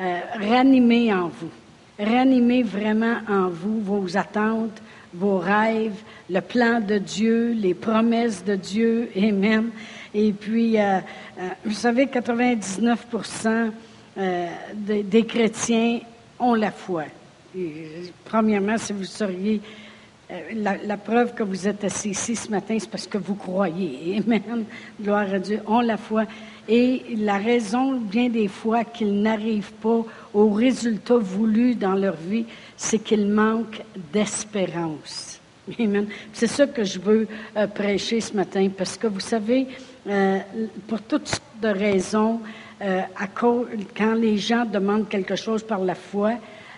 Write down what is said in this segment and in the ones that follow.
euh, ranimer en vous. Ranimer vraiment en vous vos attentes, vos rêves, le plan de Dieu, les promesses de Dieu. Amen. Et puis, euh, euh, vous savez, 99 des, des chrétiens ont la foi. premièrement, si vous seriez euh, la, preuve que vous êtes assis ici ce matin, c'est parce que vous croyez. Amen. Gloire à Dieu. On la foi. Et la raison, bien des fois, qu'ils n'arrivent pas au résultat voulu dans leur vie, c'est qu'ils manquent d'espérance. Amen. C'est ça que je veux euh, prêcher ce matin, parce que vous savez, euh, pour toutes sortes de raisons, quand les gens demandent quelque chose par la foi,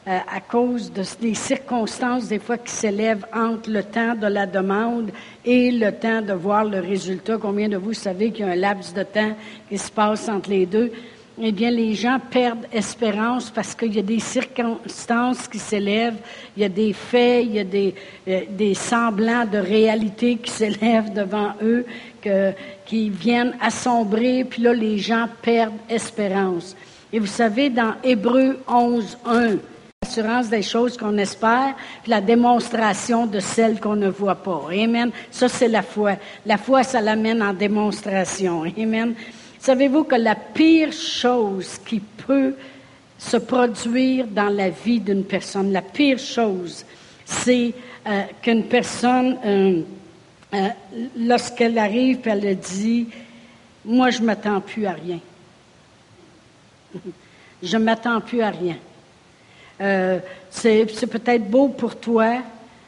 euh, à cause de, des circonstances des fois qui s'élèvent entre le temps de la demande et le temps de voir le résultat. Combien de vous savez qu'il y a un laps de temps qui se passe entre les deux? Eh bien, les gens perdent espérance parce qu'il y a des circonstances qui s'élèvent, il y a des faits, il y a des, euh, semblants de réalité qui s'élèvent devant eux, qui viennent assombrer, puis là, les gens perdent espérance. Et vous savez, dans Hébreu 11, 1, l'assurance des choses qu'on espère, puis la démonstration de celles qu'on ne voit pas. Amen. Ça, c'est la foi. La foi, ça l'amène en démonstration. Amen. Savez-vous que la pire chose qui peut se produire dans la vie d'une personne, la pire chose, c'est euh, qu'une personne, euh, euh, lorsqu'elle arrive, elle dit, moi, je m'attends plus à rien. je m'attends plus à rien. Euh, c'est peut-être beau pour toi,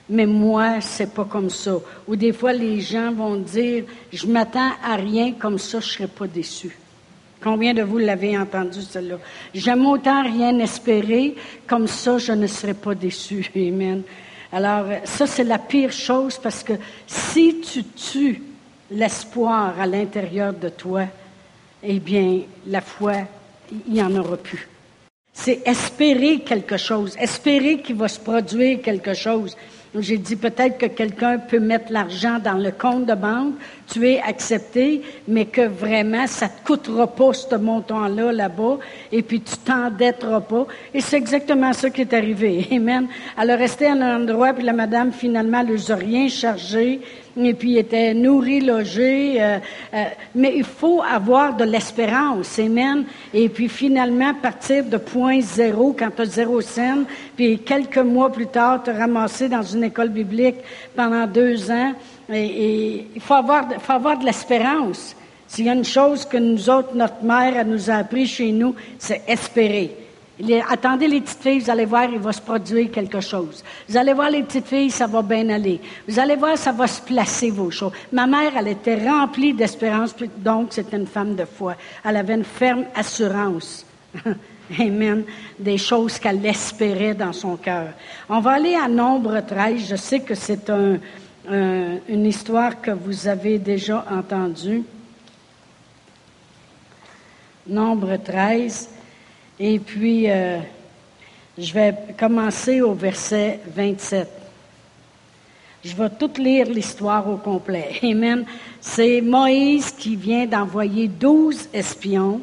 mais moi, c'est pas comme ça. Ou des fois, les gens vont dire, je m'attends à rien, comme ça, je serai pas déçu. Combien de vous l'avez entendu, celle-là? J'aime autant rien espérer, comme ça, je ne serai pas déçu. Amen. Alors, ça, c'est la pire chose parce que si tu tues l'espoir à l'intérieur de toi, eh bien, la foi, il n'y en aura plus. C'est espérer quelque chose, espérer qu'il va se produire quelque chose. J'ai dit peut-être que quelqu'un peut mettre l'argent dans le compte de banque, tu es accepté, mais que vraiment ça te coûtera pas ce montant-là là-bas, et puis tu t'endetteras pas. Et c'est exactement ça qui est arrivé. Amen. Elle a resté à un endroit, puis la madame finalement elle n'a rien chargé, et puis était nourri, logé. Euh, euh, mais il faut avoir de l'espérance, amen. Et puis finalement partir de point zéro quand tu as zéro scène, puis quelques mois plus tard te ramasser dans une école biblique pendant deux ans. Et, il faut avoir, faut avoir de l'espérance. S'il y a une chose que nous autres, notre mère, elle nous a appris chez nous, c'est espérer attendez les petites filles, vous allez voir, il va se produire quelque chose. Vous allez voir les petites filles, ça va bien aller. Vous allez voir, ça va se placer vos choses. Ma mère, elle était remplie d'espérance, donc c'était une femme de foi. Elle avait une ferme assurance. Amen. Des choses qu'elle espérait dans son cœur. On va aller à Nombre 13. Je sais que c'est une histoire que vous avez déjà entendue. Nombre 13. Et puis, euh, je vais commencer au verset 27. Je vais tout lire l'histoire au complet. Amen. C'est Moïse qui vient d'envoyer douze espions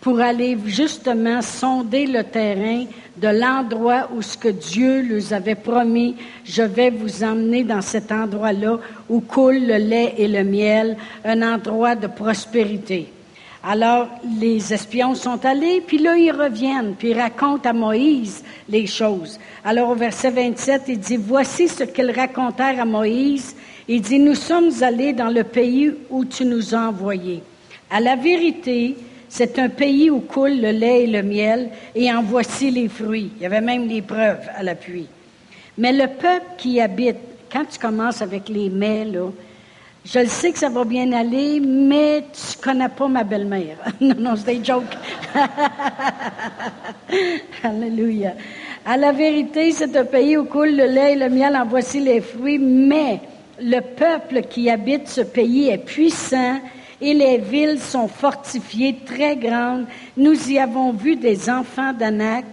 pour aller justement sonder le terrain de l'endroit où ce que Dieu leur avait promis, je vais vous emmener dans cet endroit-là où coule le lait et le miel, un endroit de prospérité. Alors, les espions sont allés, puis là, ils reviennent, puis ils racontent à Moïse les choses. Alors, au verset 27, il dit, voici ce qu'ils racontèrent à Moïse. Il dit, nous sommes allés dans le pays où tu nous as envoyés. À la vérité, c'est un pays où coule le lait et le miel, et en voici les fruits. Il y avait même les preuves à l'appui. Mais le peuple qui habite, quand tu commences avec les mais, là, je sais que ça va bien aller, mais tu connais pas ma belle-mère. non, non, c'est des jokes. Alléluia. À la vérité, c'est un pays où coule le lait et le miel, en voici les fruits, mais le peuple qui habite ce pays est puissant et les villes sont fortifiées, très grandes. Nous y avons vu des enfants d'Anak.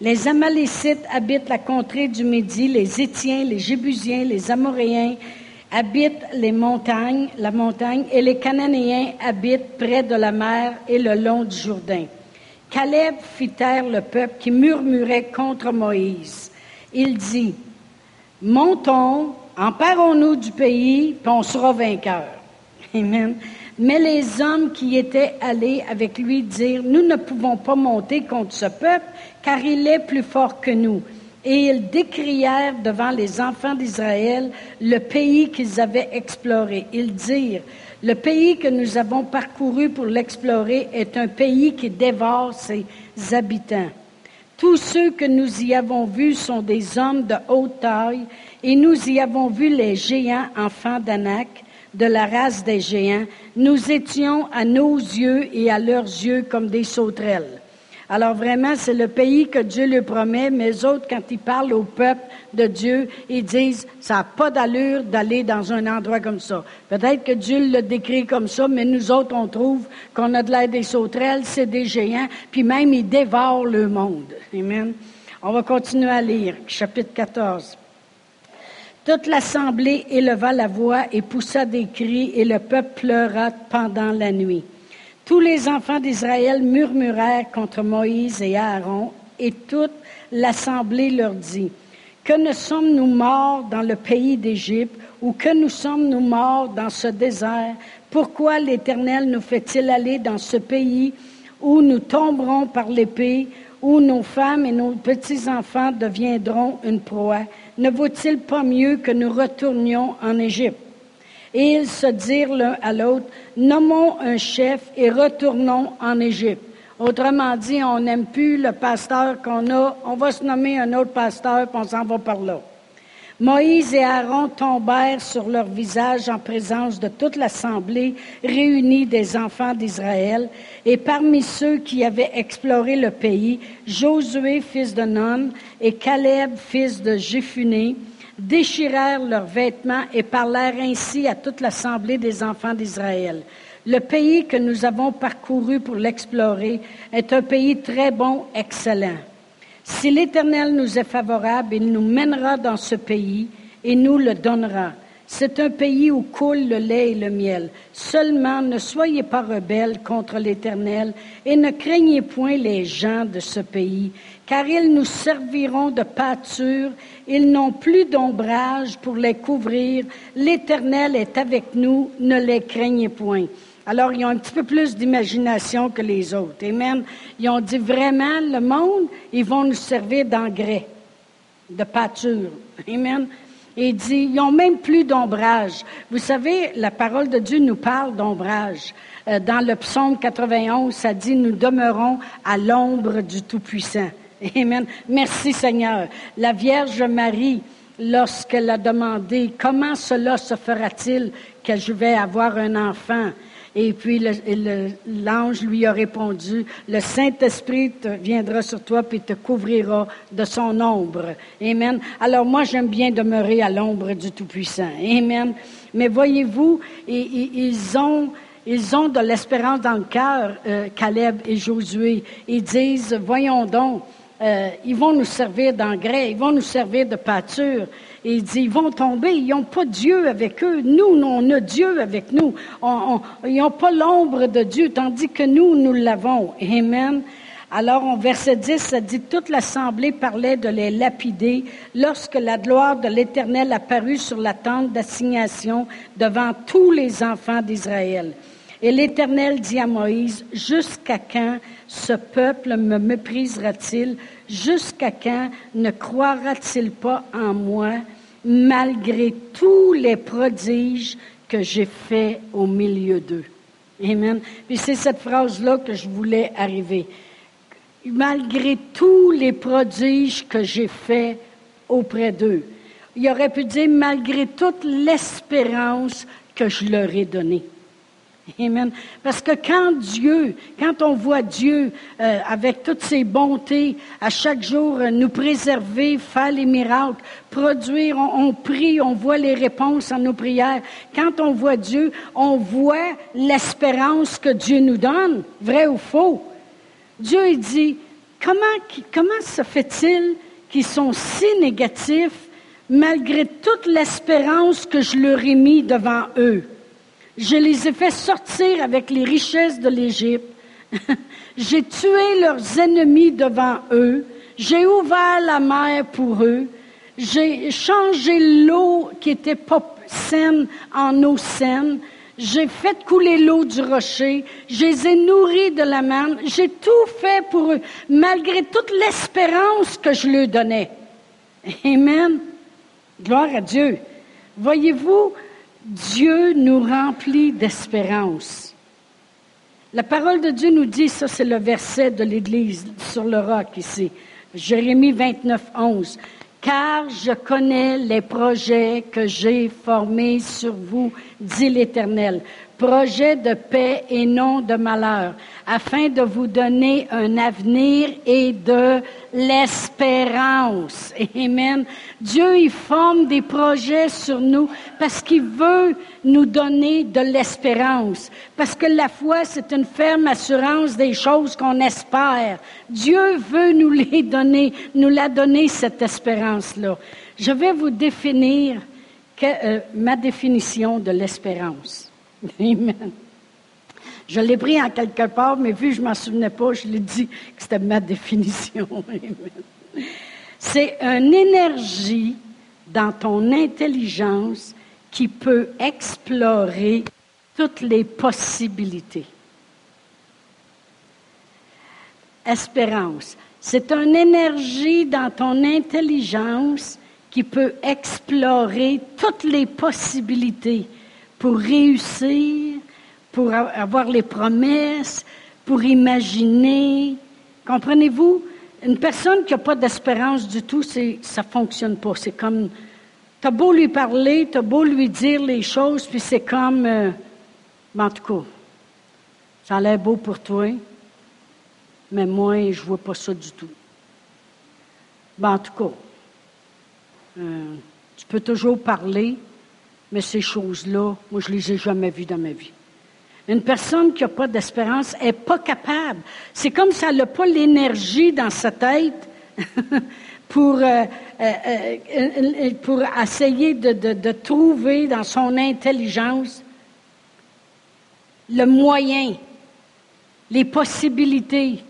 Les Amalécites habitent la contrée du Midi, les Étiens, les Jébusiens, les Amoréens, habitent les montagnes, la montagne, et les Cananéens habitent près de la mer et le long du Jourdain. Caleb fit taire le peuple qui murmurait contre Moïse. Il dit, Montons, emparons-nous du pays, puis on sera vainqueurs. Amen. Mais les hommes qui étaient allés avec lui dirent, Nous ne pouvons pas monter contre ce peuple, car il est plus fort que nous. Et ils décrièrent devant les enfants d'Israël le pays qu'ils avaient exploré. Ils dirent, le pays que nous avons parcouru pour l'explorer est un pays qui dévore ses habitants. Tous ceux que nous y avons vus sont des hommes de haute taille, et nous y avons vu les géants enfants d'Anak, de la race des géants. Nous étions à nos yeux et à leurs yeux comme des sauterelles. Alors vraiment, c'est le pays que Dieu lui promet, mais autres, quand ils parlent au peuple de Dieu, ils disent, ça n'a pas d'allure d'aller dans un endroit comme ça. Peut-être que Dieu le décrit comme ça, mais nous autres, on trouve qu'on a de l'air des sauterelles, c'est des géants, puis même ils dévorent le monde. Amen. On va continuer à lire, chapitre 14. Toute l'assemblée éleva la voix et poussa des cris, et le peuple pleura pendant la nuit. Tous les enfants d'Israël murmurèrent contre Moïse et Aaron, et toute l'assemblée leur dit, Que ne sommes-nous morts dans le pays d'Égypte, ou que nous sommes-nous morts dans ce désert? Pourquoi l'Éternel nous fait-il aller dans ce pays où nous tomberons par l'épée, où nos femmes et nos petits-enfants deviendront une proie? Ne vaut-il pas mieux que nous retournions en Égypte? Et ils se dirent l'un à l'autre, nommons un chef et retournons en Égypte. Autrement dit, on n'aime plus le pasteur qu'on a, on va se nommer un autre pasteur, puis on s'en va par là. Moïse et Aaron tombèrent sur leur visage en présence de toute l'assemblée réunie des enfants d'Israël, et parmi ceux qui avaient exploré le pays, Josué, fils de Nun, et Caleb, fils de Jéphuné, déchirèrent leurs vêtements et parlèrent ainsi à toute l'assemblée des enfants d'Israël. Le pays que nous avons parcouru pour l'explorer est un pays très bon, excellent. Si l'Éternel nous est favorable, il nous mènera dans ce pays et nous le donnera. C'est un pays où coule le lait et le miel. Seulement ne soyez pas rebelles contre l'Éternel et ne craignez point les gens de ce pays, car ils nous serviront de pâture, ils n'ont plus d'ombrage pour les couvrir. L'Éternel est avec nous, ne les craignez point. Alors, ils ont un petit peu plus d'imagination que les autres. Amen. Ils ont dit vraiment, le monde, ils vont nous servir d'engrais, de pâture. Amen. Et il dit, ils n'ont même plus d'ombrage. Vous savez, la parole de Dieu nous parle d'ombrage. Euh, dans le psaume 91, ça dit, nous demeurons à l'ombre du Tout-Puissant. Amen. Merci Seigneur. La Vierge Marie, lorsqu'elle a demandé comment cela se fera-t-il que je vais avoir un enfant, et puis l'ange lui a répondu, le Saint-Esprit viendra sur toi puis te couvrira de son ombre. Amen. Alors moi, j'aime bien demeurer à l'ombre du Tout-Puissant. Amen. Mais voyez-vous, ils ont... Ils ont de l'espérance dans le cœur, euh, Caleb et Josué. Ils disent, voyons donc, euh, ils vont nous servir d'engrais, ils vont nous servir de pâture. Et il dit, ils vont tomber, ils n'ont pas Dieu avec eux. Nous, on a Dieu avec nous. ils n'ont pas l'ombre de Dieu, tandis que nous, nous l'avons. Amen. Alors, en verset 10, ça dit, toute l'assemblée parlait de les lapider lorsque la gloire de l'Éternel apparut sur la tente d'assignation devant tous les enfants d'Israël. Et l'Éternel dit à Moïse, jusqu'à quand ce peuple me méprisera-t-il? Jusqu'à quand ne croira-t-il pas en moi, malgré tous les prodiges que j'ai faits au milieu d'eux? Amen. Puis c'est cette phrase-là que je voulais arriver. Malgré tous les prodiges que j'ai faits auprès d'eux. Il aurait pu dire malgré toute l'espérance que je leur ai donnée. Amen. Parce que quand Dieu, quand on voit Dieu euh, avec toutes ses bontés, à chaque jour euh, nous préserver, faire les miracles, produire, on, on, prie, on voit les réponses à nos prières. Quand on voit Dieu, on voit l'espérance que Dieu nous donne, vrai ou faux. Dieu il dit, comment, comment se fait-il qu'ils sont si négatifs malgré toute l'espérance que je leur ai mis devant eux? Je les ai fait sortir avec les richesses de l'Égypte. J'ai tué leurs ennemis devant eux. J'ai ouvert la mer pour eux. J'ai changé l'eau qui était pas saine en eau saine. J'ai fait couler l'eau du rocher. Je les ai nourris de la manne. J'ai tout fait pour eux, malgré toute l'espérance que je leur donnais. Amen. Gloire à Dieu. Voyez-vous, Dieu nous remplit d'espérance. La parole de Dieu nous dit, ça c'est le verset de l'Église sur le roc ici, Jérémie 29, 11 car je connais les projets que j'ai formés sur vous, dit l'Éternel, projets de paix et non de malheur, afin de vous donner un avenir et de l'espérance. Amen. Dieu, il forme des projets sur nous parce qu'il veut nous donner de l'espérance. Parce que la foi, c'est une ferme assurance des choses qu'on espère. Dieu veut nous les donner, nous la donner, cette espérance-là. Je vais vous définir euh, ma définition de l'espérance. Je l'ai pris en quelque part, mais vu que je ne m'en souvenais pas, je l'ai dit que c'était ma définition. C'est une énergie dans ton intelligence qui peut explorer toutes les possibilités. Espérance. C'est une énergie dans ton intelligence qui peut explorer toutes les possibilités pour réussir, pour avoir les promesses, pour imaginer. Comprenez-vous? Une personne qui n'a pas d'espérance du tout, ça fonctionne pas. C'est comme, t'as beau lui parler, t'as beau lui dire les choses, puis c'est comme, euh, en tout cas, ça a l'air beau pour toi, mais moi, je vois pas ça du tout. Ben, en tout cas, euh, tu peux toujours parler, mais ces choses-là, moi, je ne les ai jamais vues dans ma vie. Une personne qui n'a pas d'espérance n'est pas capable. C'est comme si elle n'a pas l'énergie dans sa tête pour, euh, euh, pour essayer de, de, trouver dans son intelligence le moyen, les possibilités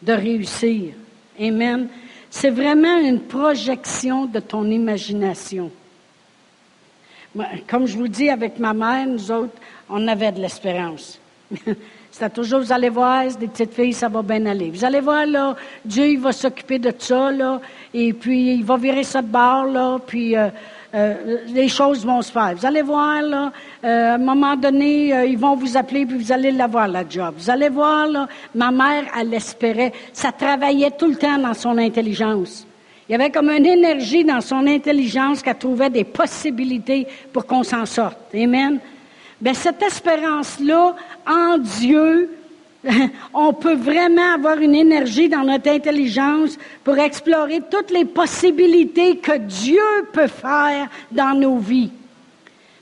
de réussir. Amen. C'est vraiment une projection de ton imagination. Comme je vous dis, avec ma mère, nous autres, on avait de l'espérance. C'était toujours, vous allez voir, des petites filles, ça va bien aller. Vous allez voir, là, Dieu, il va s'occuper de ça, là, et puis il va virer ça de bord, là, puis euh, euh, les choses vont se faire. Vous allez voir, là, euh, à un moment donné, ils vont vous appeler, puis vous allez l'avoir, la job. Vous allez voir, là, ma mère, elle espérait. Ça travaillait tout le temps dans son intelligence. Il y avait comme une énergie dans son intelligence qu'elle trouvait des possibilités pour qu'on s'en sorte. Amen. Bien, cette espérance-là en Dieu, on peut vraiment avoir une énergie dans notre intelligence pour explorer toutes les possibilités que Dieu peut faire dans nos vies.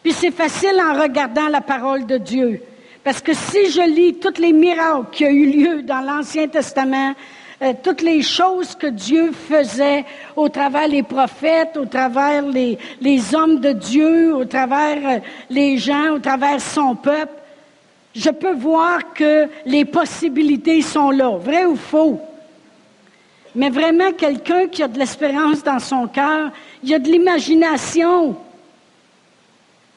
Puis c'est facile en regardant la parole de Dieu. Parce que si je lis tous les miracles qui ont eu lieu dans l'Ancien Testament, euh, toutes les choses que Dieu faisait au travers les prophètes, au travers les, hommes de Dieu, au travers euh, les gens, au travers son peuple, je peux voir que les possibilités sont là, vrai ou faux. Mais vraiment, quelqu'un qui a de l'espérance dans son cœur, il a de l'imagination.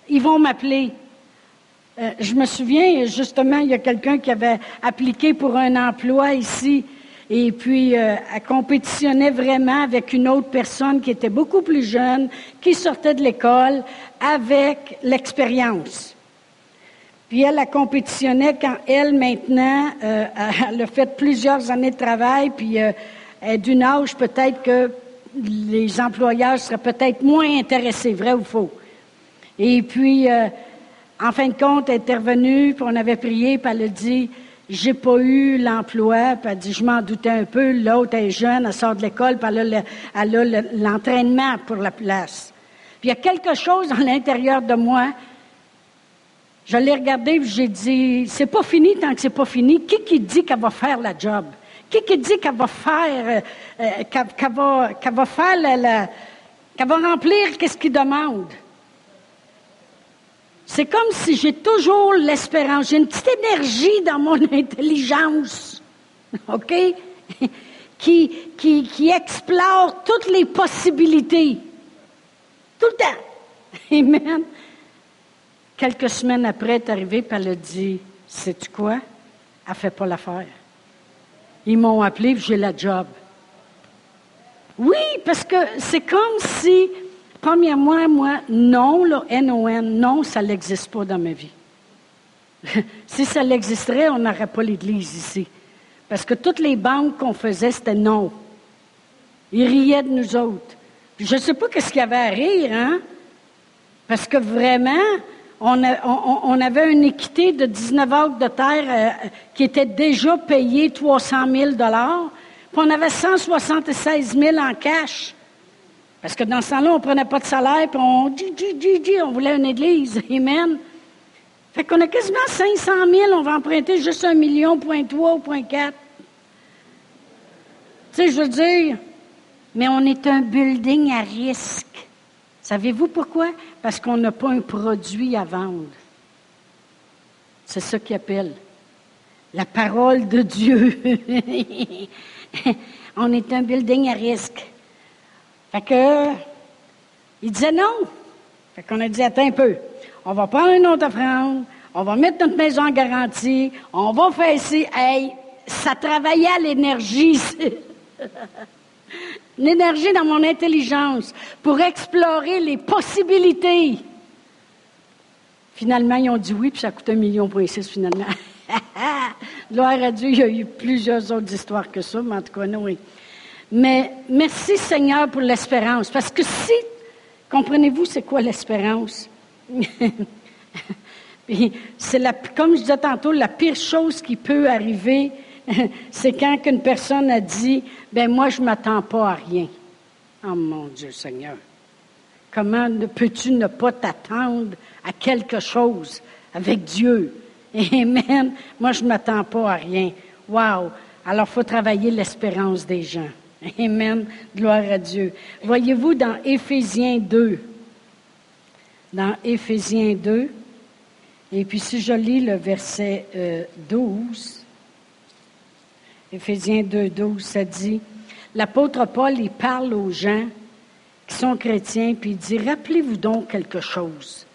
Ils vont m'appeler. Euh, je me souviens, justement, il y a quelqu'un qui avait appliqué pour un emploi ici et puis, euh, elle compétitionnait vraiment avec une autre personne qui était beaucoup plus jeune, qui sortait de l'école, avec l'expérience. Puis elle a compétitionnait quand elle, maintenant, euh, elle a fait plusieurs années de travail, puis euh, elle est d'une âge peut-être que les employeurs seraient peut-être moins intéressés, vrai ou faux. Et puis, en fin de compte, elle est intervenue, puis on avait prié, puis elle a dit, j'ai pas eu l'emploi, puis elle dit, je m'en doutais un peu, l'autre est jeune, elle sort de l'école, puis elle a l'entraînement pour la place. Puis il y a quelque chose dans l'intérieur de moi, je l'ai regardé, j'ai dit, c'est pas fini tant que c'est pas fini. Qui qui dit qu'elle va faire la job? Qui qui dit qu'elle va faire, euh, euh, qu'elle va faire la, qu'elle va remplir qu'est-ce qu'il demande? C'est comme si j'ai toujours l'espérance. J'ai une petite énergie dans mon intelligence. OK? qui, qui, qui explore toutes les possibilités. Tout le temps. Amen. Quelques semaines après, elle est arrivée, et elle a dit, sais-tu quoi? Elle ne fait pas l'affaire. Ils m'ont appelé, j'ai la job. Oui, parce que c'est comme si, premièrement, moi, non, le N-O-N, non, ça n'existe pas dans ma vie. si ça l'existerait, on n'aurait pas l'Église ici. Parce que toutes les banques qu'on faisait, c'était non. Ils riaient de nous autres. je ne sais pas qu'est-ce qu'il y avait à rire, hein? Parce que vraiment, on, avait une équité de 19 acres de terre euh, qui était déjà payée 300 000 puis on avait 176 000 en cash. Parce que dans ce temps-là, on ne prenait pas de salaire, puis on on voulait une église. Amen. Fait qu'on a quasiment 500 000, on va emprunter juste un million, point 3 ou point 4. Tu sais, je veux dire, mais on est un building à risque. Savez-vous pourquoi? Parce qu'on n'a pas un produit à vendre. C'est ça qu'il appelle la parole de Dieu. on est un building à risque. Fait que, il disait non. Fait qu'on a dit, attends un peu. On va prendre une autre offrande. On va mettre notre maison en garantie. On va faire ici. Hey, ça travaillait à l'énergie. l'énergie dans mon intelligence pour explorer les possibilités. Finalement, ils ont dit oui, puis ça coûte un million pour six finalement. Gloire à Dieu, il y a eu plusieurs autres histoires que ça, mais en tout cas, oui. Mais merci Seigneur pour l'espérance, parce que si, comprenez-vous, c'est quoi l'espérance? c'est comme je disais tantôt, la pire chose qui peut arriver c'est quand une personne a dit, ben moi je m'attends pas à rien. Oh mon Dieu Seigneur. Comment peux-tu ne pas t'attendre à quelque chose avec Dieu? Amen. Moi je m'attends pas à rien. Wow. Alors faut travailler l'espérance des gens. Amen. Gloire à Dieu. Voyez-vous dans Éphésiens 2, dans Éphésiens 2, et puis si je lis le verset 12, euh, Éphésiens 2, 12, ça dit, l'apôtre Paul, il parle aux gens qui sont chrétiens, puis il dit, rappelez-vous donc quelque chose.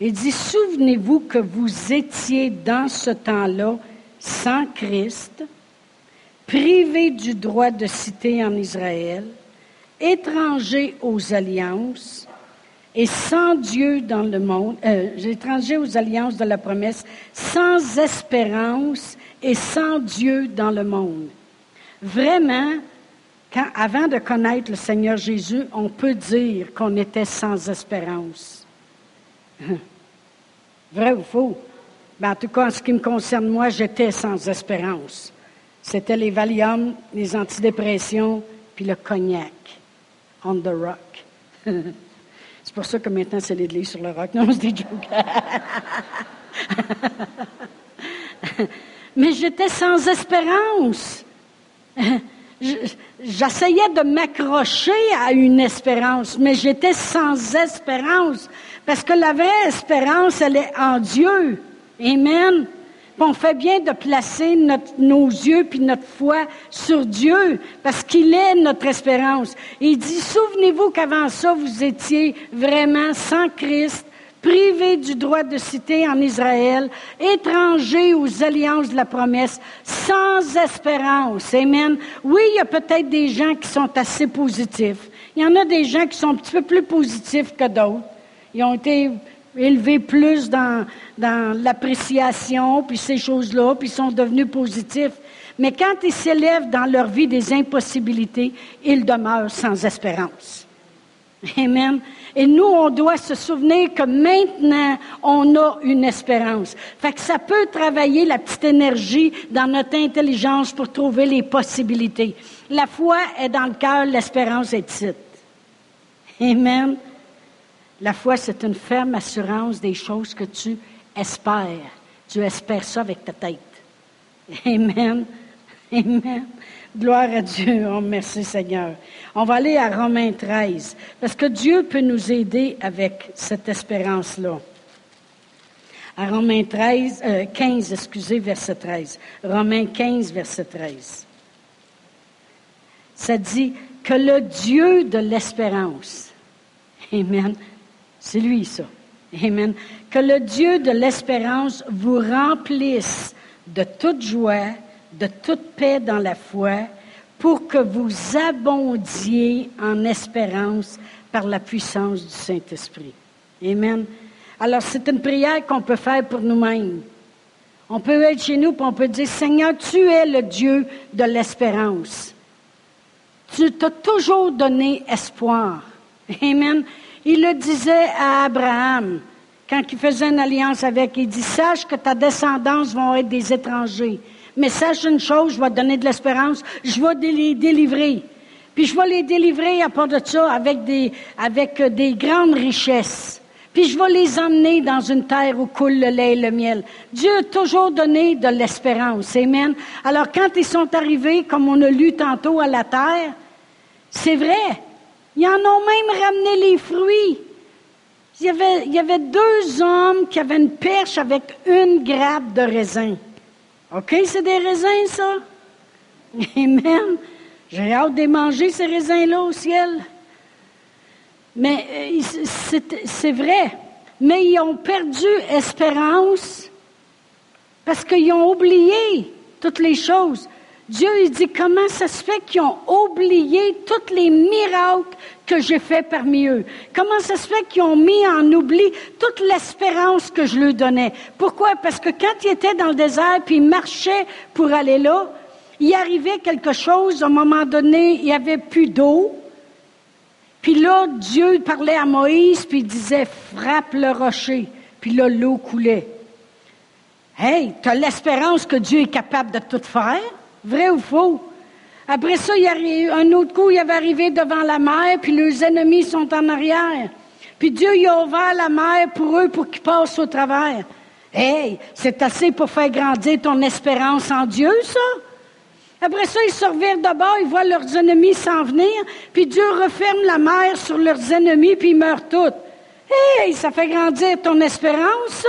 Il dit, souvenez-vous que vous étiez dans ce temps-là sans Christ, privés du droit de citer en Israël, étrangers aux alliances et sans Dieu dans le monde, euh, étrangers aux alliances de la promesse, sans espérance et sans Dieu dans le monde. Vraiment, avant de connaître le Seigneur Jésus, on peut dire qu'on était sans espérance. Vrai ou faux? Ben, en tout cas, en ce qui me concerne, moi, j'étais sans espérance. C'était les Valium, les antidépressions, puis le cognac. On the rock. c'est pour ça que maintenant, c'est l'église sur le rock. Non, c'est des mais j'étais sans espérance. J'essayais de m'accrocher à une espérance, mais j'étais sans espérance, parce que la vraie espérance, elle est en Dieu. Amen. on fait bien de placer nos yeux puis notre foi sur Dieu, parce qu'il est notre espérance. il dit, souvenez-vous qu'avant ça, vous étiez vraiment sans Christ, privés du droit de citer en Israël, étrangers aux alliances de la promesse, sans espérance. Amen. Oui, il y a peut-être des gens qui sont assez positifs. Il y en a des gens qui sont un petit peu plus positifs que d'autres. Ils ont été élevés plus dans, dans l'appréciation, puis ces choses-là, puis ils sont devenus positifs. Mais quand ils s'élèvent dans leur vie des impossibilités, ils demeurent sans espérance. Amen. Et nous, on doit se souvenir que maintenant, on a une espérance. Fait que ça peut travailler la petite énergie dans notre intelligence pour trouver les possibilités. La foi est dans le cœur, l'espérance est ici. Amen. La foi, c'est une ferme assurance des choses que tu espères. Tu espères ça avec ta tête. Amen. Amen. Gloire à Dieu. Oh, merci Seigneur. On va aller à Romains 13, parce que Dieu peut nous aider avec cette espérance-là. À Romains 13, 15, excusez, verset 13. Romains 15, verset 13. Ça dit que le Dieu de l'espérance, Amen, c'est lui ça, Amen, que le Dieu de l'espérance vous remplisse de toute joie, de toute paix dans la foi, pour que vous abondiez en espérance par la puissance du Saint-Esprit. Amen. Alors, c'est une prière qu'on peut faire pour nous-mêmes. On peut être chez nous et on peut dire, Seigneur, tu es le Dieu de l'espérance. Tu t'as toujours donné espoir. Amen. Il le disait à Abraham quand il faisait une alliance avec. Il dit, sache que ta descendance vont être des étrangers. Mais sache une chose, je vais te donner de l'espérance, je vais les délivrer. Puis je vais les délivrer à part de ça avec des, avec des grandes richesses. Puis je vais les emmener dans une terre où coule le lait et le miel. Dieu a toujours donné de l'espérance. Amen. Alors quand ils sont arrivés, comme on a lu tantôt à la terre, c'est vrai. Ils en ont même ramené les fruits. Il y, avait, il y avait deux hommes qui avaient une perche avec une grappe de raisin. OK, c'est des raisins, ça? Amen. J'ai hâte de manger, ces raisins-là, au ciel. Mais euh, c'est vrai. Mais ils ont perdu espérance parce qu'ils ont oublié toutes les choses. Dieu, il dit, comment ça se fait qu'ils ont oublié tous les miracles que j'ai faits parmi eux? Comment ça se fait qu'ils ont mis en oubli toute l'espérance que je leur donnais? Pourquoi? Parce que quand ils étaient dans le désert, puis ils marchaient pour aller là, il arrivait quelque chose, à un moment donné, il n'y avait plus d'eau. Puis là, Dieu parlait à Moïse, puis il disait, frappe le rocher. Puis là, l'eau coulait. Hey, tu as l'espérance que Dieu est capable de tout faire? Vrai ou faux? Après ça, il y a un autre coup, il avait arrivé devant la mer, puis leurs ennemis sont en arrière. Puis Dieu il a ouvert la mer pour eux pour qu'ils passent au travers. Hey, c'est assez pour faire grandir ton espérance en Dieu, ça? Après ça, ils se revirent d'abord, ils voient leurs ennemis s'en venir, puis Dieu referme la mer sur leurs ennemis, puis ils meurent tous. Hey, ça fait grandir ton espérance, ça?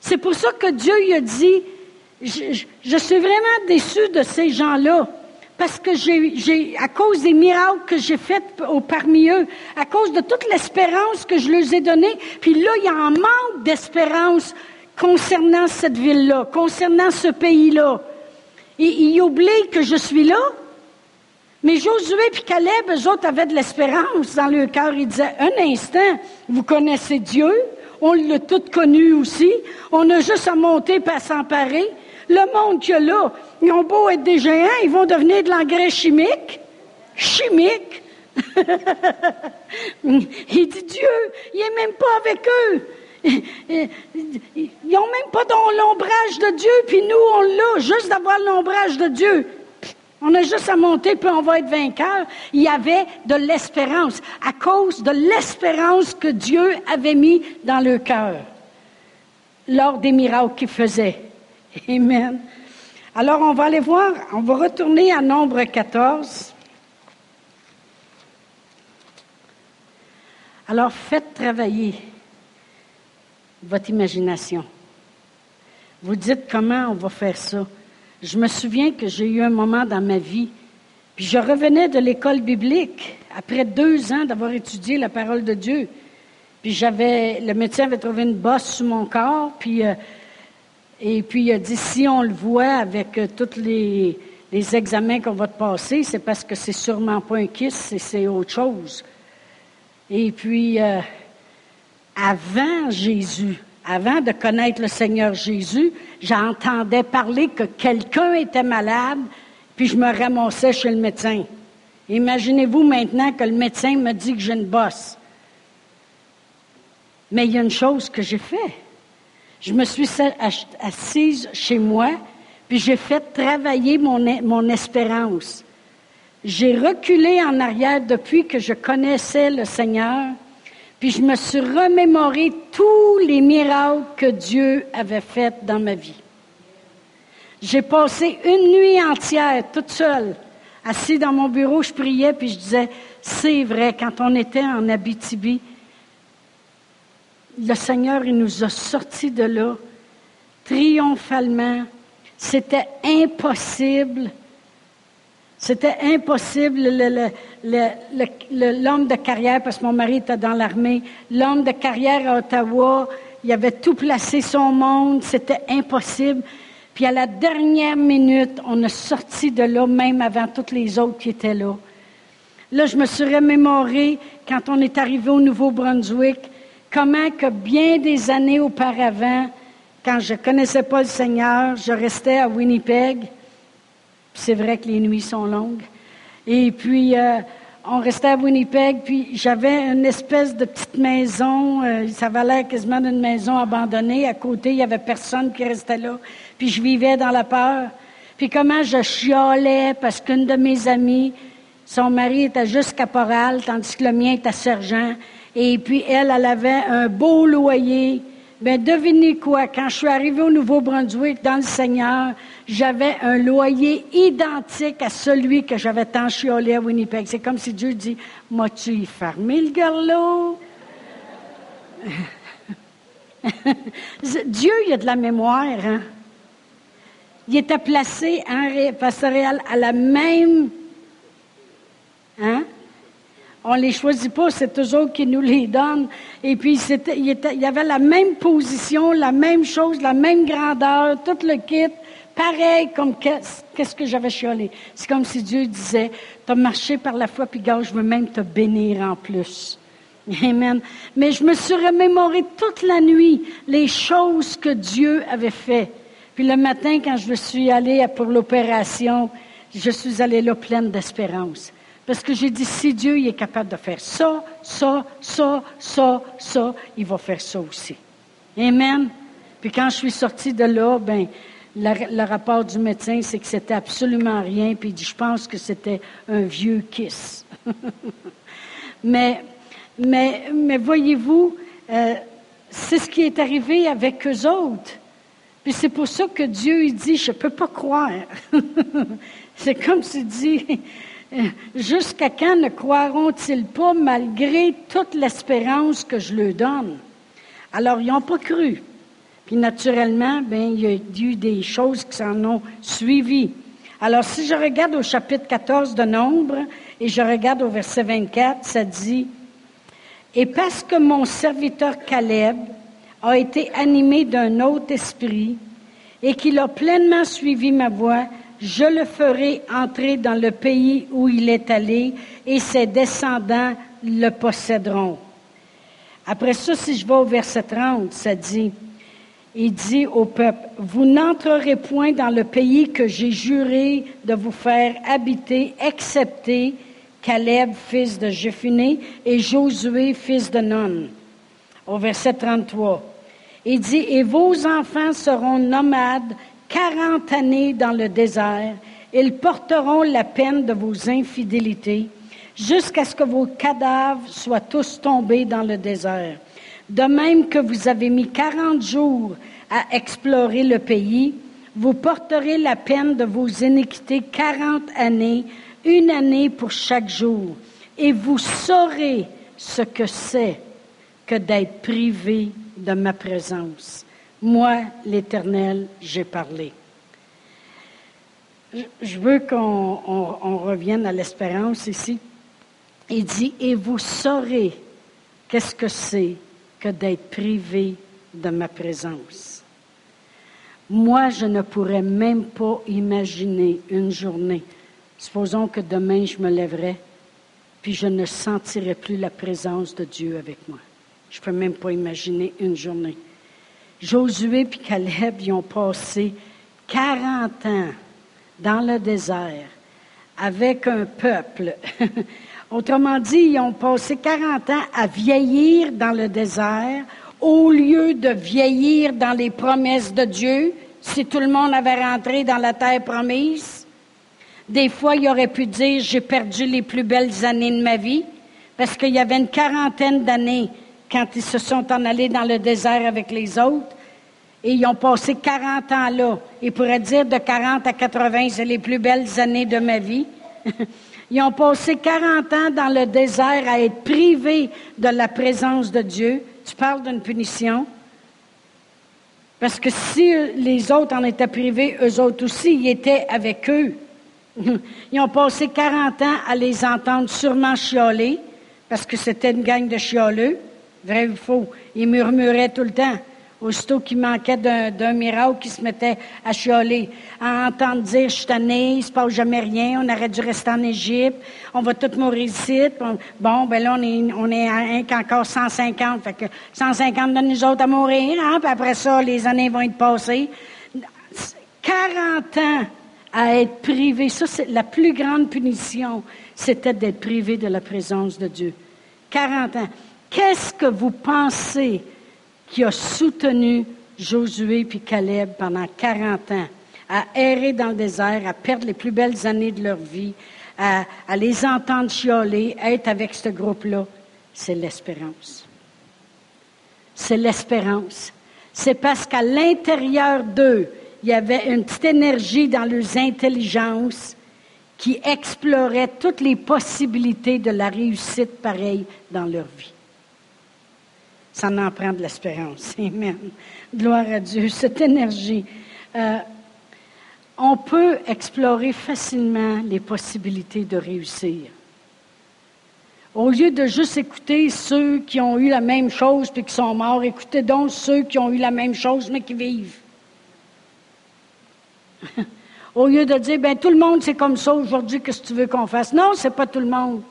C'est pour ça que Dieu il a dit, je, suis vraiment déçu de ces gens-là. Parce que j'ai, à cause des miracles que j'ai faits parmi eux, à cause de toute l'espérance que je leur ai donnée, puis là, il y a un manque d'espérance concernant cette ville-là, concernant ce pays-là. Et ils oublient que je suis là. Mais Josué et Caleb, eux autres, avaient de l'espérance dans leur cœur. Ils disaient, un instant, vous connaissez Dieu, on l'a tout connu aussi, on a juste à monter et à s'emparer. Le monde qu'il y a là, ils ont beau être des géants, ils vont devenir de l'engrais chimique. Chimique. il dit Dieu, il n'est même pas avec eux. Ils n'ont même pas dans l'ombrage de Dieu, puis nous, on l'a, juste d'avoir l'ombrage de Dieu. On a juste à monter, puis on va être vainqueur. Il y avait de l'espérance, à cause de l'espérance que Dieu avait mis dans leur cœur, lors des miracles qu'il faisait. Amen. Alors, on va aller voir, on va retourner à Nombre 14. Alors, faites travailler votre imagination. Vous dites comment on va faire ça. Je me souviens que j'ai eu un moment dans ma vie, puis je revenais de l'école biblique après deux ans d'avoir étudié la parole de Dieu. Puis j'avais, le médecin avait trouvé une bosse sur mon corps, puis euh, et puis il a dit, si on le voit avec euh, tous les, examens qu'on va te passer, c'est parce que c'est sûrement pas un kiss, c'est autre chose. Et puis, euh, avant Jésus, avant de connaître le Seigneur Jésus, j'entendais parler que quelqu'un était malade, puis je me ramassais chez le médecin. Imaginez-vous maintenant que le médecin me dit que j'ai une bosse. Mais il y a une chose que j'ai fait. Je me suis assise chez moi, puis j'ai fait travailler mon, mon espérance. J'ai reculé en arrière depuis que je connaissais le Seigneur, puis je me suis remémoré tous les miracles que Dieu avait faits dans ma vie. J'ai passé une nuit entière toute seule, assis dans mon bureau, je priais, puis je disais, c'est vrai, quand on était en Abitibi, le Seigneur, il nous a sortis de là triomphalement. C'était impossible. C'était impossible. L'homme de carrière, parce que mon mari était dans l'armée, l'homme de carrière à Ottawa, il avait tout placé son monde. C'était impossible. Puis à la dernière minute, on a sorti de là, même avant toutes les autres qui étaient là. Là, je me suis remémoré quand on est arrivé au Nouveau-Brunswick, comment que bien des années auparavant, quand je ne connaissais pas le Seigneur, je restais à Winnipeg. C'est vrai que les nuits sont longues. Et puis, euh, on restait à Winnipeg, puis j'avais une espèce de petite maison, euh, ça valait quasiment d'une maison abandonnée. À côté, il n'y avait personne qui restait là. Puis je vivais dans la peur. Puis comment je chiolais parce qu'une de mes amies, son mari était juste caporal, tandis que le mien était sergent. Et puis elle, elle avait un beau loyer. Ben devinez quoi, quand je suis arrivée au Nouveau-Brunswick dans le Seigneur, j'avais un loyer identique à celui que j'avais tant chiolé à Winnipeg. C'est comme si Dieu dit, m'as-tu fermé le garlot? Dieu, il a de la mémoire, hein? Il était placé en pastoral à la même Hein? On ne les choisit pas, c'est eux autres qui nous les donnent. Et puis, il, y avait la même position, la même chose, la même grandeur, tout le kit, pareil comme qu'est-ce que j'avais chiolé. C'est comme si Dieu disait, tu as marché par la foi, puis gars, je veux même te bénir en plus. Amen. Mais je me suis remémoré toute la nuit les choses que Dieu avait fait. Puis le matin, quand je suis allée pour l'opération, je suis allée là pleine d'espérance. Parce que j'ai dit, si Dieu est capable de faire ça, ça, ça, ça, ça, il va faire ça aussi. Amen. Puis quand je suis sortie de là, ben, le, rapport du médecin, c'est que c'était absolument rien. Puis il dit, je pense que c'était un vieux kiss. mais, mais, mais voyez-vous, euh, c'est ce qui est arrivé avec eux autres. Puis c'est pour ça que Dieu, il dit, je ne peux pas croire. c'est comme s'il dit, Jusqu'à quand ne croiront-ils pas malgré toute l'espérance que je leur donne? Alors, ils n'ont pas cru. Puis naturellement, ben, il y a eu des choses qui s'en ont suivi. Alors, si je regarde au chapitre 14 de Nombre et je regarde au verset 24, ça dit, Et parce que mon serviteur Caleb a été animé d'un autre esprit et qu'il a pleinement suivi ma voix, je le ferai entrer dans le pays où il est allé, et ses descendants le posséderont. Après ça, si je vais au verset 30, ça dit, il dit au peuple, vous n'entrerez point dans le pays que j'ai juré de vous faire habiter, excepté Caleb, fils de Jephuné, et Josué, fils de Nun. Au verset 33, il dit, et vos enfants seront nomades quarante années dans le désert, ils porteront la peine de vos infidélités jusqu'à ce que vos cadavres soient tous tombés dans le désert. De même que vous avez mis quarante jours à explorer le pays, vous porterez la peine de vos iniquités quarante années, une année pour chaque jour, et vous saurez ce que c'est que d'être privé de ma présence. Moi, l'Éternel, j'ai parlé. Je veux qu'on revienne à l'espérance ici. Il dit, et vous saurez qu'est-ce que c'est que d'être privé de ma présence. Moi, je ne pourrais même pas imaginer une journée. Supposons que demain, je me lèverais, puis je ne sentirais plus la présence de Dieu avec moi. Je ne peux même pas imaginer une journée. Josué et Caleb y ont passé 40 ans dans le désert avec un peuple. Autrement dit, ils ont passé 40 ans à vieillir dans le désert au lieu de vieillir dans les promesses de Dieu, si tout le monde avait rentré dans la terre promise. Des fois, il aurait pu dire, j'ai perdu les plus belles années de ma vie, parce qu'il y avait une quarantaine d'années quand ils se sont en allés dans le désert avec les autres, et ils ont passé 40 ans là. Ils pourraient dire de 40 à 80, c'est les plus belles années de ma vie. Ils ont passé 40 ans dans le désert à être privés de la présence de Dieu. Tu parles d'une punition? Parce que si les autres en étaient privés, eux autres aussi, ils étaient avec eux. Ils ont passé 40 ans à les entendre sûrement chialer, parce que c'était une gang de chialeux. Vrai ou faux? Ils murmuraient tout le temps. Aussitôt qu'il manquait d'un miracle, qui se mettait à chialer, à entendre dire, je suis tanné, il se passe jamais rien, on aurait dû rester en Égypte, on va tous mourir ici. Bon, ben là, on est, on est encore 150, fait que 150 de nous autres à mourir, hein, puis après ça, les années vont être passées. 40 ans à être privé, ça, c'est la plus grande punition, c'était d'être privé de la présence de Dieu. 40 ans. Qu'est-ce que vous pensez qui a soutenu Josué puis Caleb pendant 40 ans à errer dans le désert, à perdre les plus belles années de leur vie, à, les entendre chialer, être avec ce groupe-là, c'est l'espérance. C'est l'espérance. C'est parce qu'à l'intérieur d'eux, il y avait une petite énergie dans leurs intelligences qui explorait toutes les possibilités de la réussite pareille dans leur vie ça en prend de l'espérance. Amen. Gloire à Dieu. Cette énergie. Euh, on peut explorer facilement les possibilités de réussir. Au lieu de juste écouter ceux qui ont eu la même chose puis qui sont morts, écoutez donc ceux qui ont eu la même chose mais qui vivent. Au lieu de dire, ben tout le monde c'est comme ça aujourd'hui, que tu veux qu'on fasse? Non, c'est pas tout le monde.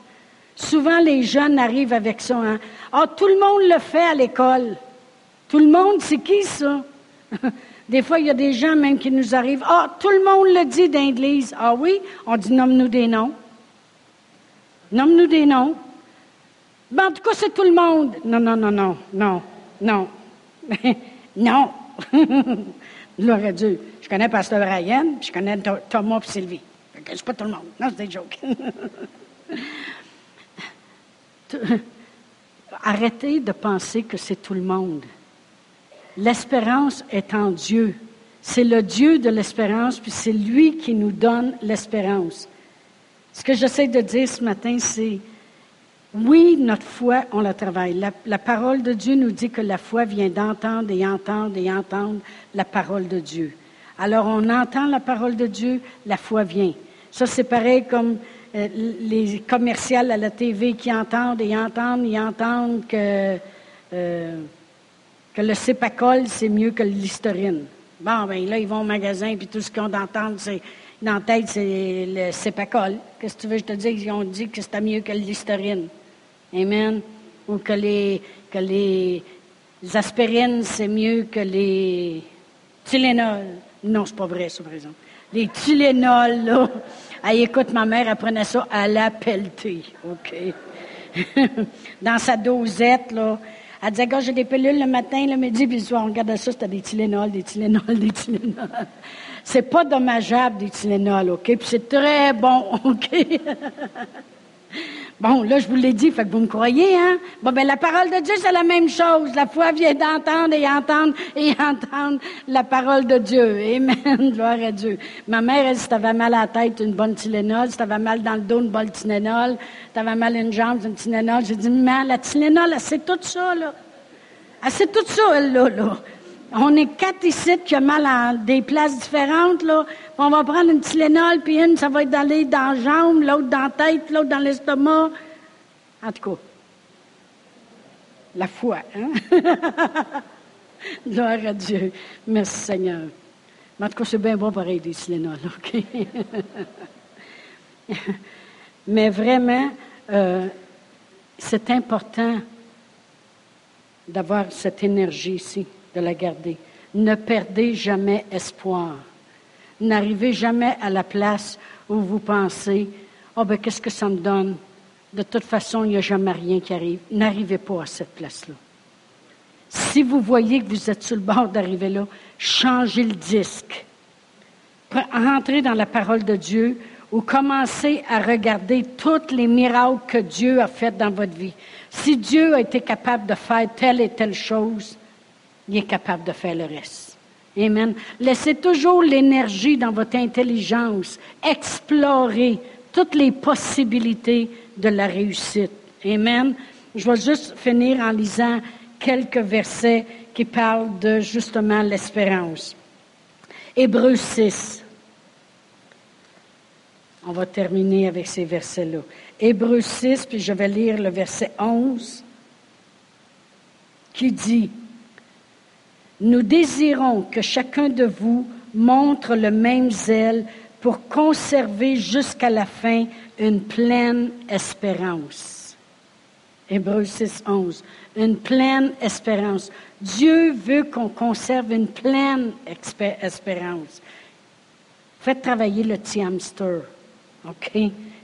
Souvent, les jeunes arrivent avec ça. Hein? Ah, tout le monde le fait à l'école. Tout le monde, c'est qui ça? des fois, il y a des gens même qui nous arrivent. Ah, tout le monde le dit d'église. Ah oui? On dit nomme-nous des noms. Nomme-nous des noms. Ben, en tout cas, c'est tout le monde. Non, non, non, non, non, non. non. À Dieu. Je connais Pasteur Ryan, puis je connais Thomas et Sylvie. C'est pas tout le monde. Non, c'est des jokes. Arrêtez de penser que c'est tout le monde. L'espérance est en Dieu. C'est le Dieu de l'espérance, puis c'est lui qui nous donne l'espérance. Ce que j'essaie de dire ce matin, c'est oui, notre foi, on la travaille. La, la, parole de Dieu nous dit que la foi vient d'entendre et entendre et entendre la parole de Dieu. Alors on entend la parole de Dieu, la foi vient. Ça, c'est pareil comme euh, les commerciales à la TV qui entendent et entendent et entendent que, euh, que le cépacol, c'est mieux que l'historine. Bon, ben là, ils vont au magasin, puis tout ce qu'ils ont d'entendre, c'est, dans la tête, c'est le cépacol. Qu'est-ce que tu veux je te dise? Ils ont dit que c'était mieux que l'historine. Amen. Ou que les, que les aspirines, c'est mieux que les Tylenol. Non, c'est pas vrai, ça, par exemple. Les Tylenol, là. Elle écoute, ma mère, elle prenait ça à la pelletée. OK? Dans sa dosette, là. Elle disait, gars, j'ai des pilules le matin, le midi, puis soir, on regardait ça, c'était des Tylenol, des Tylenol, des Tylenol. C'est pas dommageable, des Tylenol, OK? Puis c'est très bon, OK? Bon, là, je vous l'ai dit, fait que vous me croyez, hein? Bon, ben, la parole de Dieu, c'est la même chose. La foi vient d'entendre et entendre et entendre la parole de Dieu. Amen. Gloire à Dieu. Ma mère, elle, si t'avais mal à la tête, une bonne Tylenol. Si t'avais mal dans le dos, une bonne Tylenol. Si t'avais mal à une jambe, une Tylenol. J'ai dit, mais la Tylenol, elle sait tout ça, là. Elle sait tout ça, elle, là, là. On est quatre ici qui ont mal à des places différentes. On va prendre une Tylenol, puis une, ça va être d'aller dans la jambe, l'autre dans la tête, l'autre dans l'estomac. En tout cas, la foi, hein? Gloire à Dieu. Merci Seigneur. Mais en tout cas, c'est bien bon pareil des Tylenol, OK? Mais vraiment, euh, c'est important d'avoir cette énergie ici de la garder. Ne perdez jamais espoir. N'arrivez jamais à la place où vous pensez, oh ben qu'est-ce que ça me donne? De toute façon, il n'y a jamais rien qui arrive. N'arrivez pas à cette place-là. Si vous voyez que vous êtes sur le bord d'arriver là, changez le disque. Rentrez dans la parole de Dieu ou commencez à regarder tous les miracles que Dieu a fait dans votre vie. Si Dieu a été capable de faire telle et telle chose, il est capable de faire le reste. Amen. Laissez toujours l'énergie dans votre intelligence explorer toutes les possibilités de la réussite. Amen. Je vais juste finir en lisant quelques versets qui parlent de justement l'espérance. Hébreu 6. On va terminer avec ces versets-là. Hébreu 6, puis je vais lire le verset 11, qui dit, Nous désirons que chacun de vous montre le même zèle pour conserver jusqu'à la fin une pleine espérance. Hébreu 6, 11. Une pleine espérance. Dieu veut qu'on conserve une pleine espérance. Faites travailler le petit?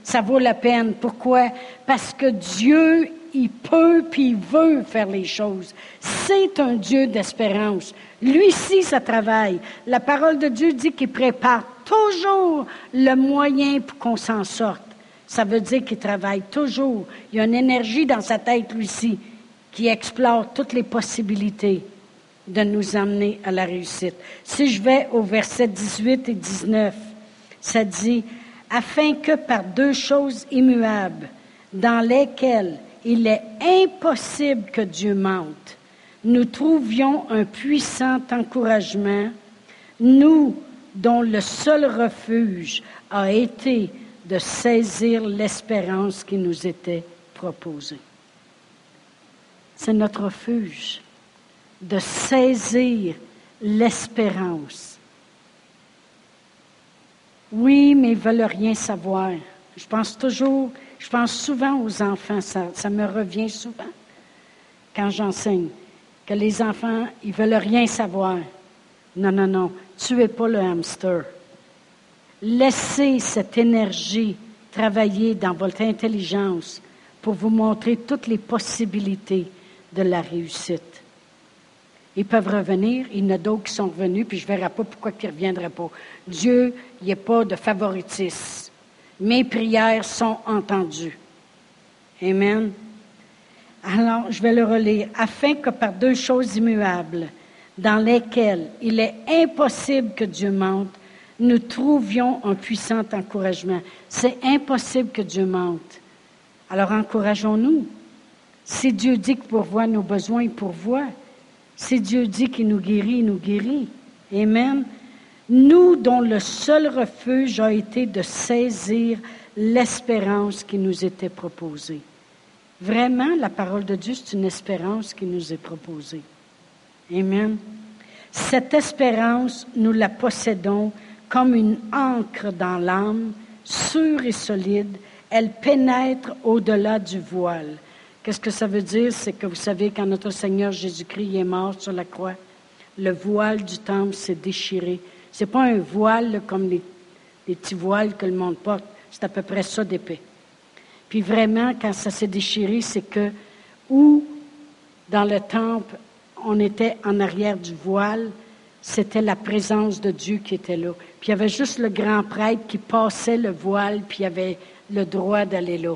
Ça vaut la peine. Pourquoi? Parce que Dieu, il peut puis il veut faire les choses. C'est un Dieu d'espérance. Lui-ci, ça travaille. La parole de Dieu dit qu'il prépare toujours le moyen pour qu'on s'en sorte. Ça veut dire qu'il travaille toujours. Il y a une énergie dans sa tête, lui-ci, qui explore toutes les possibilités de nous amener à la réussite. Si je vais au verset 18 et 19, ça dit, afin que par deux choses immuables, dans lesquelles il est impossible que Dieu mente, nous trouvions un puissant encouragement, nous dont le seul refuge a été de saisir l'espérance qui nous était proposée. C'est notre refuge de saisir l'espérance oui, mais ils veulent rien savoir. Je pense toujours, je pense souvent aux enfants, ça, me revient souvent quand j'enseigne, que les enfants, ils veulent rien savoir. Non, non, non, tuez pas le hamster. Laissez cette énergie travailler dans votre intelligence pour vous montrer toutes les possibilités de la réussite. Ils peuvent revenir. Il y en a d'autres qui sont revenus, puis je ne verrai pas pourquoi ils ne reviendraient pas. Dieu, il n'y a pas de favoritisme. Mes prières sont entendues. Amen. Alors, je vais le relire. Afin que par deux choses immuables, dans lesquelles il est impossible que Dieu mente, nous trouvions un puissant encouragement. C'est impossible que Dieu mente. Alors encourageons-nous. Si Dieu dit qu'il pourvoit nos besoins, il pourvoit. Si Dieu dit qu'il nous guérit, il nous guérit. Amen. Nous dont le seul refuge a été de saisir l'espérance qui nous était proposée. Vraiment, la parole de Dieu, c'est une espérance qui nous est proposée. Amen. Cette espérance, nous la possédons comme une encre dans l'âme, sûre et solide. Elle pénètre au-delà du voile. Qu'est-ce que ça veut dire? C'est que vous savez, quand notre Seigneur Jésus-Christ est mort sur la croix, le voile du temple s'est déchiré. C'est pas un voile comme les, petits voiles que le monde porte. C'est à peu près ça d'épais. Puis vraiment, quand ça s'est déchiré, c'est que où dans le temple, on était en arrière du voile, c'était la présence de Dieu qui était là. Puis il y avait juste le grand prêtre qui passait le voile, puis il avait le droit d'aller là.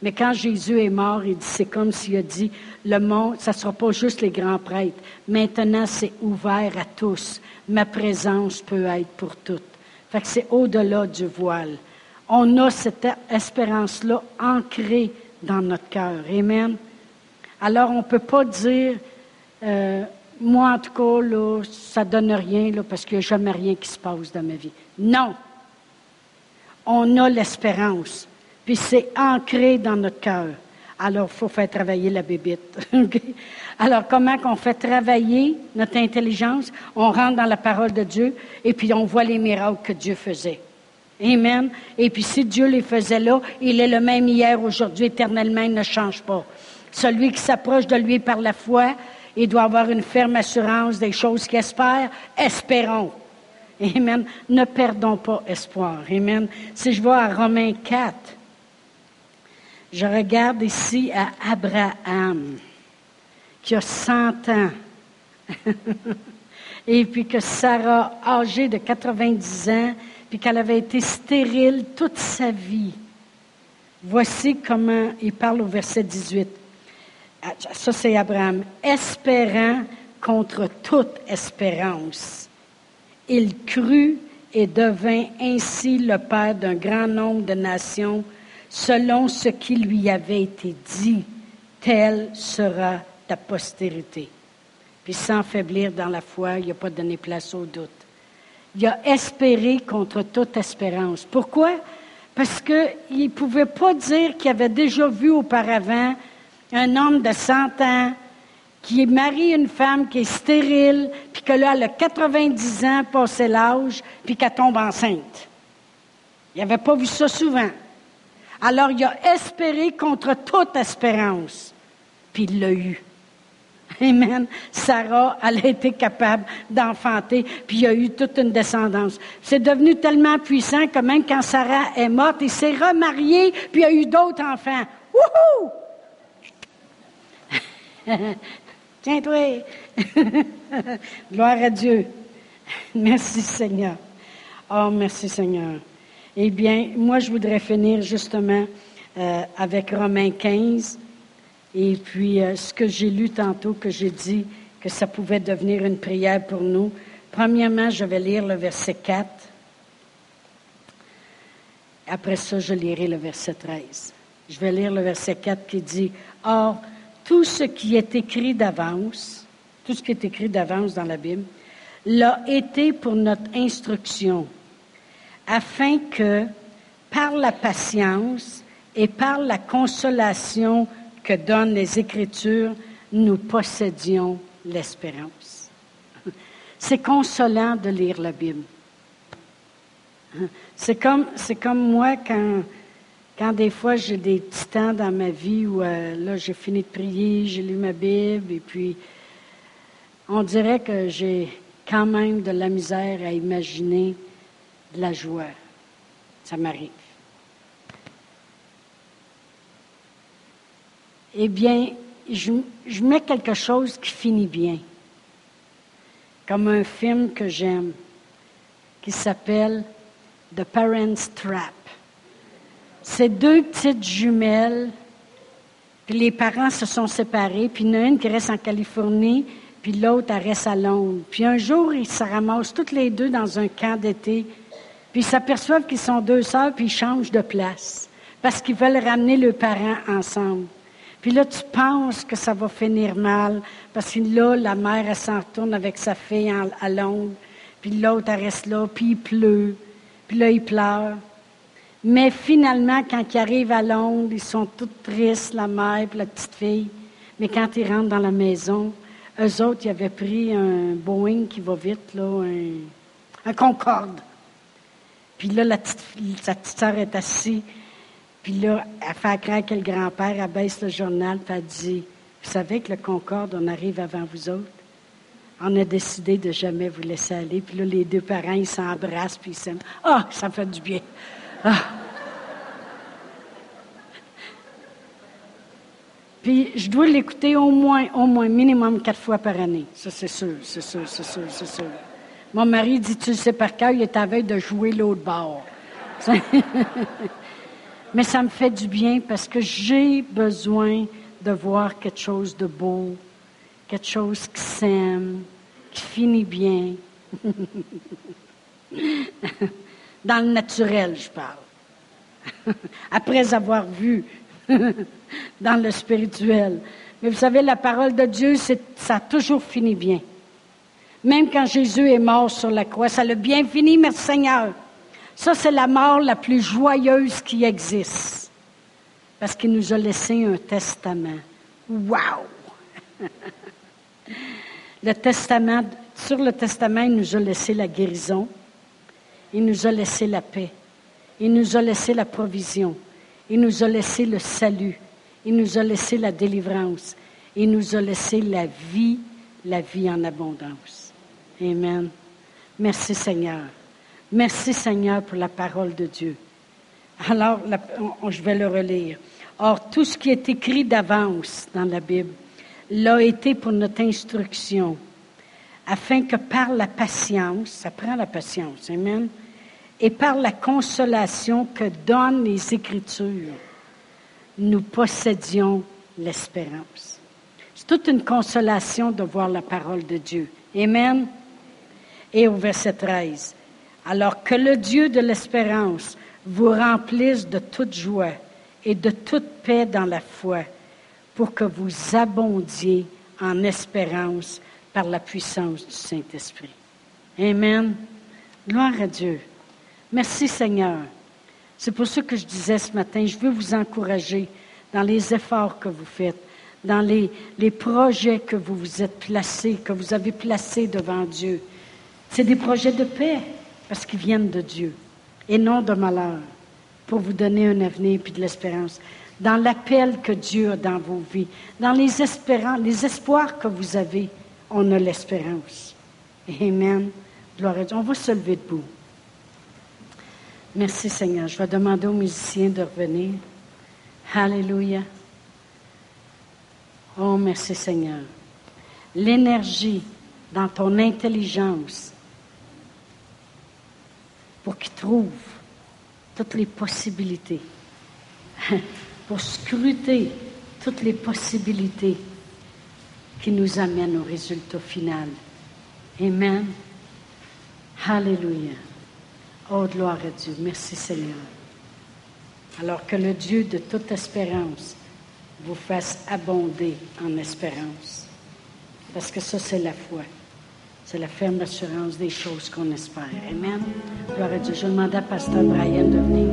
Mais quand Jésus est mort, il c'est comme s'il a dit, le monde, ça ne sera pas juste les grands prêtres. Maintenant, c'est ouvert à tous. Ma présence peut être pour toutes. Fait que c'est au-delà du voile. On a cette espérance-là ancrée dans notre cœur. Amen. Alors, on ne peut pas dire, euh, moi, en tout cas, là, ça donne rien, là, parce qu'il n'y a jamais rien qui se passe dans ma vie. Non. On a l'espérance puis c'est ancré dans notre cœur. Alors, il faut faire travailler la bébite. Alors, comment qu'on fait travailler notre intelligence? On rentre dans la parole de Dieu et puis on voit les miracles que Dieu faisait. Amen. Et puis, si Dieu les faisait là, il est le même hier, aujourd'hui, éternellement, il ne change pas. Celui qui s'approche de lui par la foi, il doit avoir une ferme assurance des choses qu'il espère. Espérons. Amen. Ne perdons pas espoir. Amen. Si je vais à Romains 4, je regarde ici à Abraham, qui a 100 ans, et puis que Sarah, âgée de 90 ans, puis qu'elle avait été stérile toute sa vie. Voici comment il parle au verset 18. Ah, ça, c'est Abraham. Espérant contre toute espérance. Il crut et devint ainsi le père d'un grand nombre de nations selon ce qui lui avait été dit, tel sera ta postérité. Puis sans faiblir dans la foi, il n'a pas donné place au doute. Il a espéré contre toute espérance. Pourquoi? Parce qu'il ne pouvait pas dire qu'il avait déjà vu auparavant un homme de 100 ans qui marie une femme qui est stérile, puis que là, elle a 90 ans, passé l'âge, puis qu'elle tombe enceinte. Il n'avait pas vu ça souvent. Alors, il a espéré contre toute espérance, puis il l'a eu. Amen. Sarah, elle a été capable d'enfanter, puis il a eu toute une descendance. C'est devenu tellement puissant que même quand Sarah est morte, il s'est remarié, puis il a eu d'autres enfants. Wouhou! Tiens-toi! Gloire à Dieu. Merci Seigneur. Oh, merci Seigneur. Eh bien, moi, je voudrais finir justement euh, avec Romains 15. Et puis, euh, ce que j'ai lu tantôt, que j'ai dit que ça pouvait devenir une prière pour nous. Premièrement, je vais lire le verset 4. Après ça, je lirai le verset 13. Je vais lire le verset 4 qui dit, Or, tout ce qui est écrit d'avance, tout ce qui est écrit d'avance dans la Bible, l'a été pour notre instruction, afin que, par la patience et par la consolation que donnent les Écritures, nous possédions l'espérance. C'est consolant de lire la Bible. C'est comme, c'est comme moi quand, des fois j'ai des petits temps dans ma vie où euh, là j'ai fini de prier, j'ai lu ma Bible et puis on dirait que j'ai quand même de la misère à imaginer de la joie. Ça m'arrive. eh bien, je, mets quelque chose qui finit bien, comme un film que j'aime, qui s'appelle The Parent's Trap. C'est deux petites jumelles, puis les parents se sont séparés, puis il y en a une qui reste en Californie, puis l'autre, elle reste à Londres. Puis un jour, ils se ramassent toutes les deux dans un camp d'été, puis ils s'aperçoivent qu'ils sont deux sœurs, puis ils changent de place, parce qu'ils veulent ramener leurs parents ensemble. Puis là, tu penses que ça va finir mal, parce que là, la mère, elle s'en retourne avec sa fille à Londres, puis l'autre, elle reste là, puis il pleut, puis là, il pleure. Mais finalement, quand ils arrivent à Londres, ils sont toutes tristes, la mère et la petite fille. Mais quand ils rentrent dans la maison, eux autres, ils avaient pris un Boeing qui va vite, là, un, Concorde. Puis là, sa petite sœur est assise puis là, elle fait craindre que le grand-père abaisse le journal, puis elle dit Vous savez que le Concorde, on arrive avant vous autres On a décidé de jamais vous laisser aller. Puis là, les deux parents, ils s'embrassent, puis ils s'aiment. Ah, ça fait du bien. Ah. Puis je dois l'écouter au moins, au moins, minimum quatre fois par année. Ça, c'est sûr, c'est sûr, c'est sûr, c'est sûr. Mon mari dit, tu le sais par cœur, il est à veille de jouer l'autre bord. Mais ça me fait du bien parce que j'ai besoin de voir quelque chose de beau, quelque chose qui s'aime, qui finit bien. Dans le naturel, je parle. Après avoir vu dans le spirituel. Mais vous savez, la parole de Dieu, ça a toujours fini bien. Même quand Jésus est mort sur la croix, ça l'a bien fini, merci Seigneur. Ça, c'est la mort la plus joyeuse qui existe. Parce qu'il nous a laissé un testament. Wow! le testament, sur le testament, il nous a laissé la guérison. Il nous a laissé la paix. Il nous a laissé la provision. Il nous a laissé le salut. Il nous a laissé la délivrance. Il nous a laissé la vie, la vie en abondance. Amen. Merci Seigneur. Merci Seigneur pour la parole de Dieu. Alors, je vais le relire. Or, tout ce qui est écrit d'avance dans la Bible l'a été pour notre instruction, afin que par la patience, ça prend la patience, Amen, et par la consolation que donnent les Écritures, nous possédions l'espérance. C'est toute une consolation de voir la parole de Dieu. Amen. Et au verset 13. Alors que le Dieu de l'espérance vous remplisse de toute joie et de toute paix dans la foi, pour que vous abondiez en espérance par la puissance du Saint-Esprit. Amen. Gloire à Dieu. Merci Seigneur. C'est pour ça que je disais ce matin, je veux vous encourager dans les efforts que vous faites, dans les, les projets que vous vous êtes placés, que vous avez placés devant Dieu. C'est des projets de paix parce qu'ils viennent de Dieu et non de malheur pour vous donner un avenir puis de l'espérance. Dans l'appel que Dieu a dans vos vies, dans les espérances, les espoirs que vous avez, on a l'espérance. Amen. Gloire à Dieu. On va se lever debout. Merci Seigneur. Je vais demander aux musiciens de revenir. Alléluia. Oh, merci Seigneur. L'énergie dans ton intelligence pour qu'ils trouvent toutes les possibilités, pour scruter toutes les possibilités qui nous amènent au résultat final. Amen. Alléluia. Oh, gloire à Dieu. Merci Seigneur. Alors que le Dieu de toute espérance vous fasse abonder en espérance. Parce que ça, c'est la foi. C'est la ferme assurance des choses qu'on espère. Amen. Gloire à Dieu. Je demande à Pasteur Brian de venir.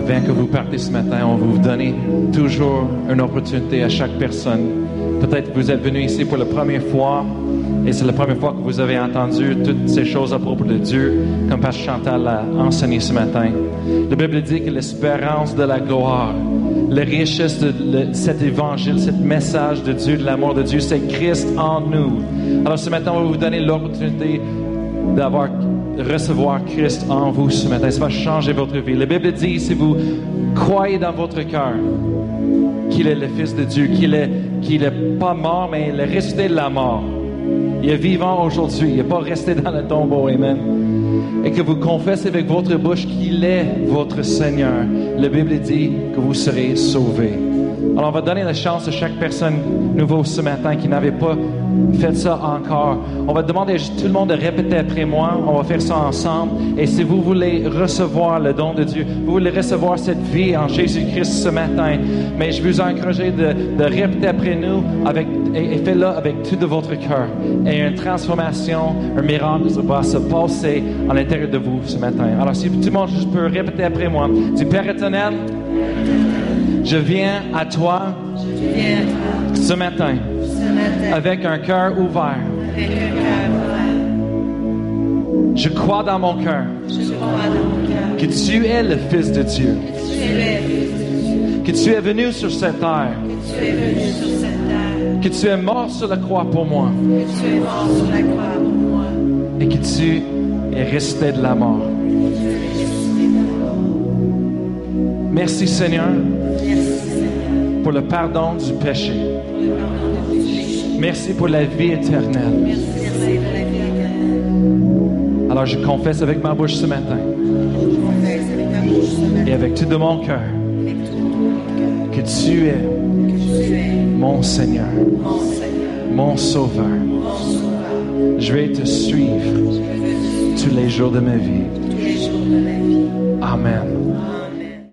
Avant que vous partez ce matin, on vous donner toujours une opportunité à chaque personne. Peut-être que vous êtes venu ici pour la première fois et c'est la première fois que vous avez entendu toutes ces choses à propos de Dieu, comme Pasteur Chantal a enseigné ce matin. La Bible dit que l'espérance de la gloire, la richesse de cet évangile, ce message de Dieu, de l'amour de Dieu, c'est Christ en nous. Alors ce matin, on va vous donner l'opportunité d'avoir recevoir Christ en vous ce matin. Ça va changer votre vie. La Bible dit, si vous croyez dans votre cœur qu'il est le Fils de Dieu, qu'il est, qu'il est pas mort, mais il est resté de la mort. Il est vivant aujourd'hui. Il n'est pas resté dans le tombeau. Amen. Et que vous confessez avec votre bouche qu'il est votre Seigneur. La Bible dit que vous serez sauvés. Alors, on va donner la chance à chaque personne nouveau ce matin qui n'avait pas fait ça encore. On va demander à tout le monde de répéter après moi. On va faire ça ensemble. Et si vous voulez recevoir le don de Dieu, vous voulez recevoir cette vie en Jésus-Christ ce matin, mais je vous encourage de, de répéter après nous avec, et, faites-le avec tout de votre cœur. Et une transformation, un miracle va se passer à l'intérieur de vous ce matin. Alors, si tout le monde peut répéter après moi. Du Père éternel, je viens à toi ce matin avec un cœur ouvert. ouvert. Je crois dans mon cœur que tu es le Fils de Dieu, que tu es venu sur cette terre, que tu es mort sur la croix pour moi et que tu es resté de la mort. Merci Seigneur pour le pardon du péché. Merci pour la vie éternelle. Alors je confesse avec ma bouche ce matin et avec tout de mon cœur que tu es mon Seigneur, mon Sauveur. Je vais te suivre tous les jours de ma vie. Amen.